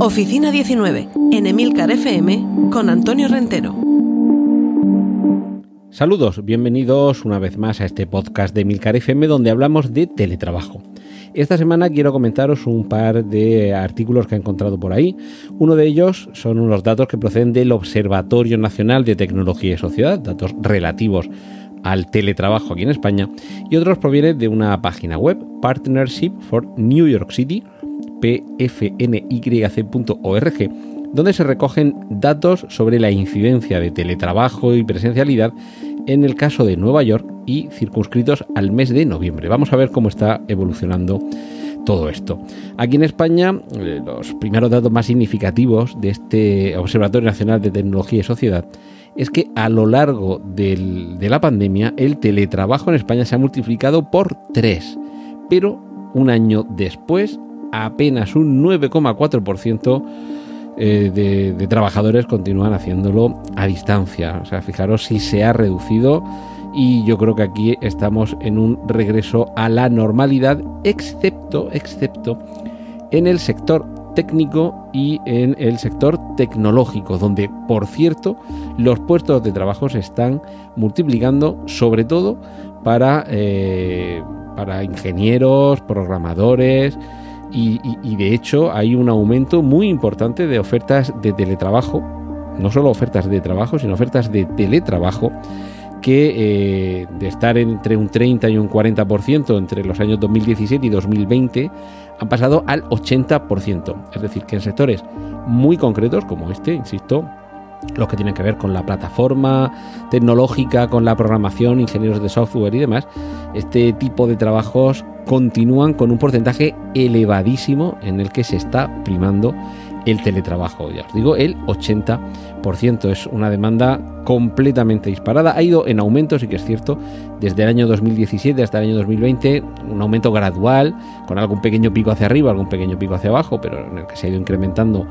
Oficina 19, en Emilcar FM, con Antonio Rentero. Saludos, bienvenidos una vez más a este podcast de Emilcar FM donde hablamos de teletrabajo. Esta semana quiero comentaros un par de artículos que he encontrado por ahí. Uno de ellos son unos datos que proceden del Observatorio Nacional de Tecnología y Sociedad, datos relativos al teletrabajo aquí en España, y otros provienen de una página web, Partnership for New York City, pfnyc.org, donde se recogen datos sobre la incidencia de teletrabajo y presencialidad en el caso de Nueva York y circunscritos al mes de noviembre. Vamos a ver cómo está evolucionando todo esto. Aquí en España, eh, los primeros datos más significativos de este Observatorio Nacional de Tecnología y Sociedad es que a lo largo de la pandemia el teletrabajo en España se ha multiplicado por tres, pero un año después apenas un 9,4% eh, de, trabajadores continúan haciéndolo a distancia. O sea, fijaros si se ha reducido y yo creo que aquí estamos en un regreso a la normalidad, excepto, excepto en el sector técnico y en el sector tecnológico, donde, por cierto, los puestos de trabajo se están multiplicando, sobre todo para, eh, para ingenieros, programadores, y, de hecho hay un aumento muy importante de ofertas de teletrabajo, no solo ofertas de trabajo, sino ofertas de teletrabajo que eh, de estar entre un 30 y un 40% entre los años 2017 y 2020 han pasado al 80%. Es decir, que en sectores muy concretos como este, insisto, los que tienen que ver con la plataforma tecnológica, con la programación, ingenieros de software y demás, este tipo de trabajos continúan con un porcentaje elevadísimo en el que se está primando el teletrabajo. Ya os digo, el 80% es una demanda completamente disparada. Ha ido en aumento, sí que es cierto, desde el año 2017 hasta el año 2020, un aumento gradual, con algún pequeño pico hacia arriba, algún pequeño pico hacia abajo, pero en el que se ha ido incrementando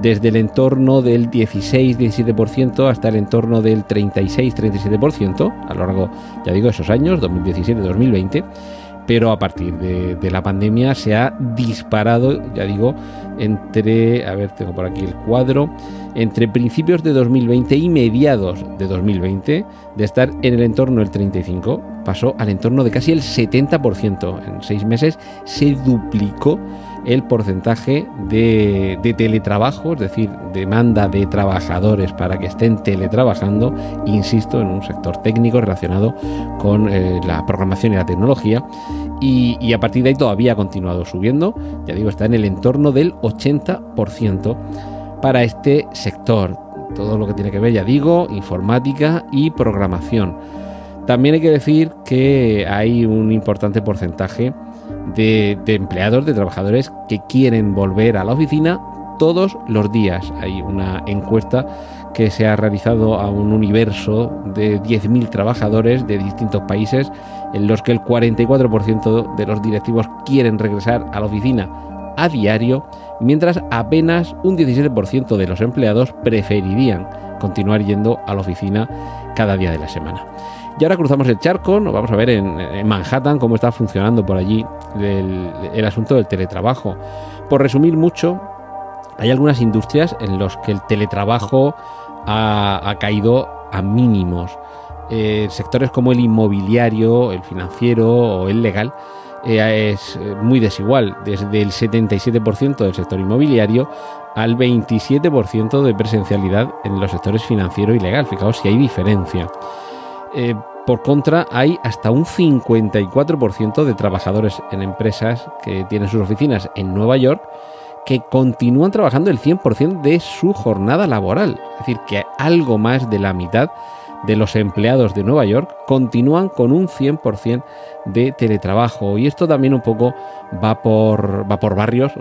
desde el entorno del 16-17% hasta el entorno del 36-37% a lo largo, ya digo, esos años, 2017-2020 pero a partir de, la pandemia se ha disparado, ya digo, entre, a ver, tengo por aquí el cuadro, entre principios de 2020 y mediados de 2020, de estar en el entorno del 35, pasó al entorno de casi el 70%. En seis meses se duplicó el porcentaje de, teletrabajo, es decir, demanda de trabajadores para que estén teletrabajando, insisto, en un sector técnico relacionado con eh, la programación y la tecnología. Y, a partir de ahí todavía ha continuado subiendo, ya digo, está en el entorno del 80% para este sector. Todo lo que tiene que ver, ya digo, informática y programación. También hay que decir que hay un importante porcentaje de, empleados, de trabajadores que quieren volver a la oficina todos los días. Hay una encuesta que se ha realizado a un universo de 10.000 trabajadores de distintos países en los que el 44% de los directivos quieren regresar a la oficina a diario, mientras apenas un 17% de los empleados preferirían continuar yendo a la oficina cada día de la semana. Y ahora cruzamos el charco, nos vamos a ver en, Manhattan cómo está funcionando por allí el, asunto del teletrabajo. Por resumir mucho, hay algunas industrias en las que el teletrabajo ha, caído a mínimos. Eh, sectores como el inmobiliario, el financiero o el legal eh, es eh, muy desigual, desde el 77% del sector inmobiliario al 27% de presencialidad en los sectores financiero y legal. Fijaos si hay diferencia. Eh, por contra, hay hasta un 54% de trabajadores en empresas que tienen sus oficinas en Nueva York que continúan trabajando el 100% de su jornada laboral. Es decir, que algo más de la mitad de los empleados de Nueva York continúan con un 100% de teletrabajo. Y esto también un poco va por, va por barrios,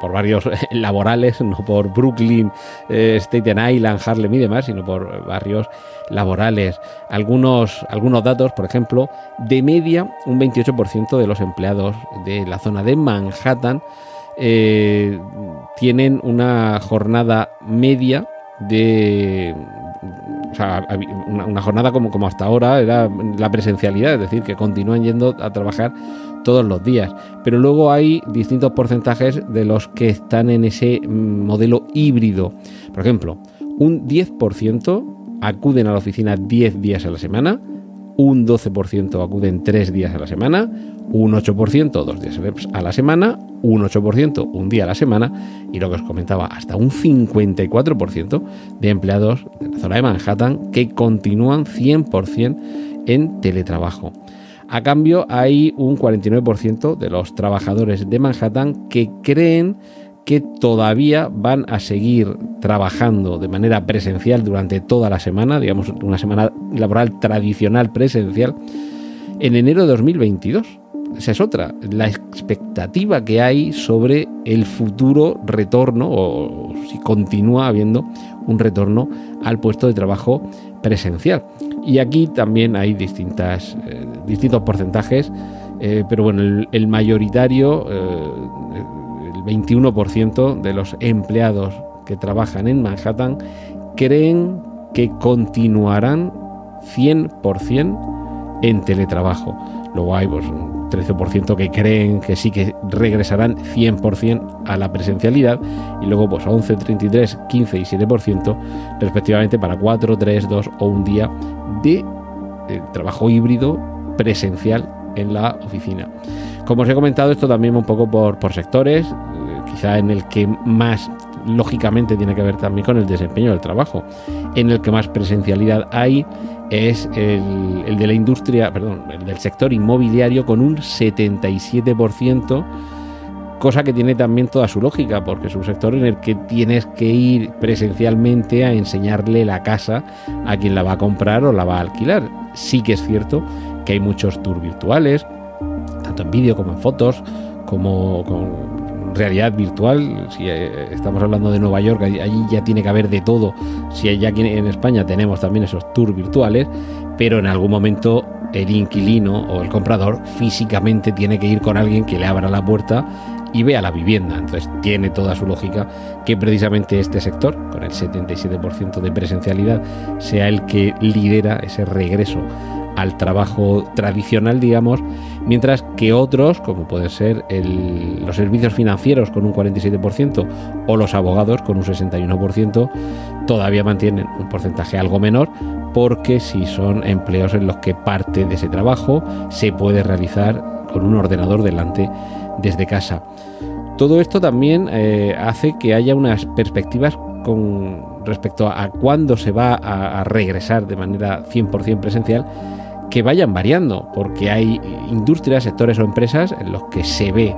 por barrios laborales, no por Brooklyn, eh, Staten Island, Harlem y demás, sino por barrios laborales. Algunos, algunos datos, por ejemplo, de media, un 28% de los empleados de la zona de Manhattan eh, tienen una jornada media de, o sea, una, jornada como, como hasta ahora era la presencialidad, es decir, que continúan yendo a trabajar todos los días. Pero luego hay distintos porcentajes de los que están en ese mm, modelo híbrido. Por ejemplo, un 10% acuden a la oficina 10 días a la semana, un 12% acuden 3 días a la semana, un 8% dos días a la semana, un 8% un día a la semana y lo que os comentaba, hasta un 54% de empleados de la zona de Manhattan que continúan 100% en teletrabajo. A cambio, hay un 49% de los trabajadores de Manhattan que creen que todavía van a seguir trabajando de manera presencial durante toda la semana, digamos una semana laboral tradicional presencial, en enero de 2022 esa es otra, la expectativa que hay sobre el futuro retorno o si continúa habiendo un retorno al puesto de trabajo presencial. Y aquí también hay distintas, eh, distintos porcentajes, eh, pero bueno, el, mayoritario, eh, 21% de los empleados que trabajan en Manhattan creen que continuarán 100% en teletrabajo. Luego hay pues, 13% que creen que sí que regresarán 100% a la presencialidad y luego pues 11, 33, 15 y 7% respectivamente para 4, 3, 2 o un día de, trabajo híbrido presencial en la oficina. Como os he comentado, esto también un poco por, sectores, eh, quizá en el que más lógicamente tiene que ver también con el desempeño del trabajo, en el que más presencialidad hay es el, de la industria, perdón, el del sector inmobiliario con un 77%, cosa que tiene también toda su lógica, porque es un sector en el que tienes que ir presencialmente a enseñarle la casa a quien la va a comprar o la va a alquilar. Sí que es cierto que hay muchos tours virtuales, tanto en vídeo como en fotos, como con realidad virtual, si eh, estamos hablando de Nueva York, allí ya tiene que haber de todo. Si ya aquí en España tenemos también esos tours virtuales, pero en algún momento el inquilino o el comprador físicamente tiene que ir con alguien que le abra la puerta y vea la vivienda. Entonces tiene toda su lógica que precisamente este sector, con el 77% de presencialidad, sea el que lidera ese regreso al trabajo tradicional, digamos, mientras que otros, como pueden ser los servicios financieros con un 47% o los abogados con un 61%, todavía mantienen un porcentaje algo menor, porque si son empleos en los que parte de ese trabajo se puede realizar con un ordenador delante desde casa. Todo esto también eh, hace que haya unas perspectivas con respecto a cuándo se va a, a regresar de manera 100% presencial que vayan variando, porque hay industrias, sectores o empresas en los que se ve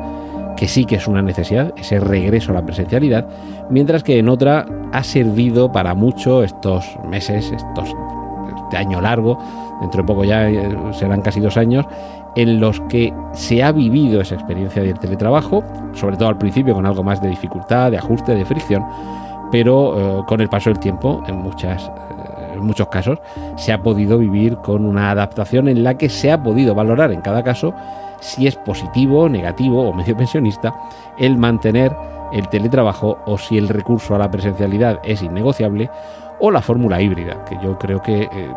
que sí que es una necesidad, ese regreso a la presencialidad, mientras que en otra ha servido para mucho estos meses, estos este año largo, dentro de poco ya eh, serán casi dos años, en los que se ha vivido esa experiencia del teletrabajo, sobre todo al principio con algo más de dificultad, de ajuste, de fricción, pero eh, con el paso del tiempo, en muchas en muchos casos, se ha podido vivir con una adaptación en la que se ha podido valorar en cada caso si es positivo, negativo o medio pensionista el mantener el teletrabajo o si el recurso a la presencialidad es innegociable o la fórmula híbrida, que yo creo que eh,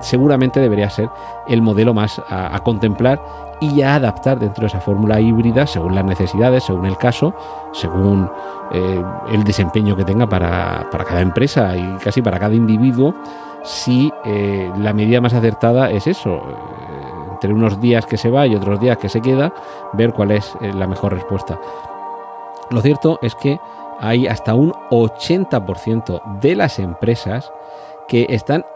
seguramente debería ser el modelo más a, contemplar y a adaptar dentro de esa fórmula híbrida según las necesidades, según el caso, según eh, el desempeño que tenga para, cada empresa y casi para cada individuo, si eh, la medida más acertada es eso, entre unos días que se va y otros días que se queda, ver cuál es eh, la mejor respuesta. Lo cierto es que hay hasta un 80% de las empresas que están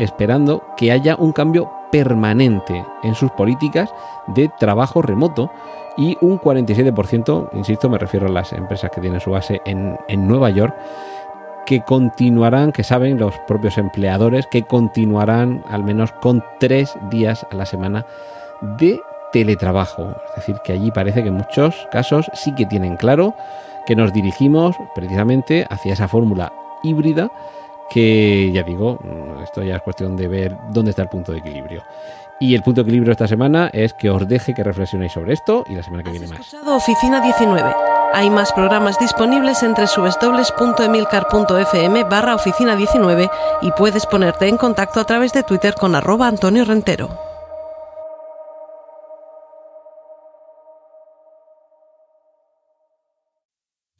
esperando que haya un cambio permanente en sus políticas de trabajo remoto y un 47%, insisto, me refiero a las empresas que tienen su base en, en Nueva York, que continuarán, que saben los propios empleadores, que continuarán al menos con tres días a la semana de teletrabajo. Es decir, que allí parece que en muchos casos sí que tienen claro que nos dirigimos precisamente hacia esa fórmula híbrida que ya digo, esto ya es cuestión de ver dónde está el punto de equilibrio. Y el punto de equilibrio esta semana es que os deje que reflexionéis sobre esto y la semana que viene más. Oficina 19. Hay más programas disponibles entre subesdobles.emilcar.fm barra oficina 19 y puedes ponerte en contacto a través de Twitter con arroba Antonio Rentero.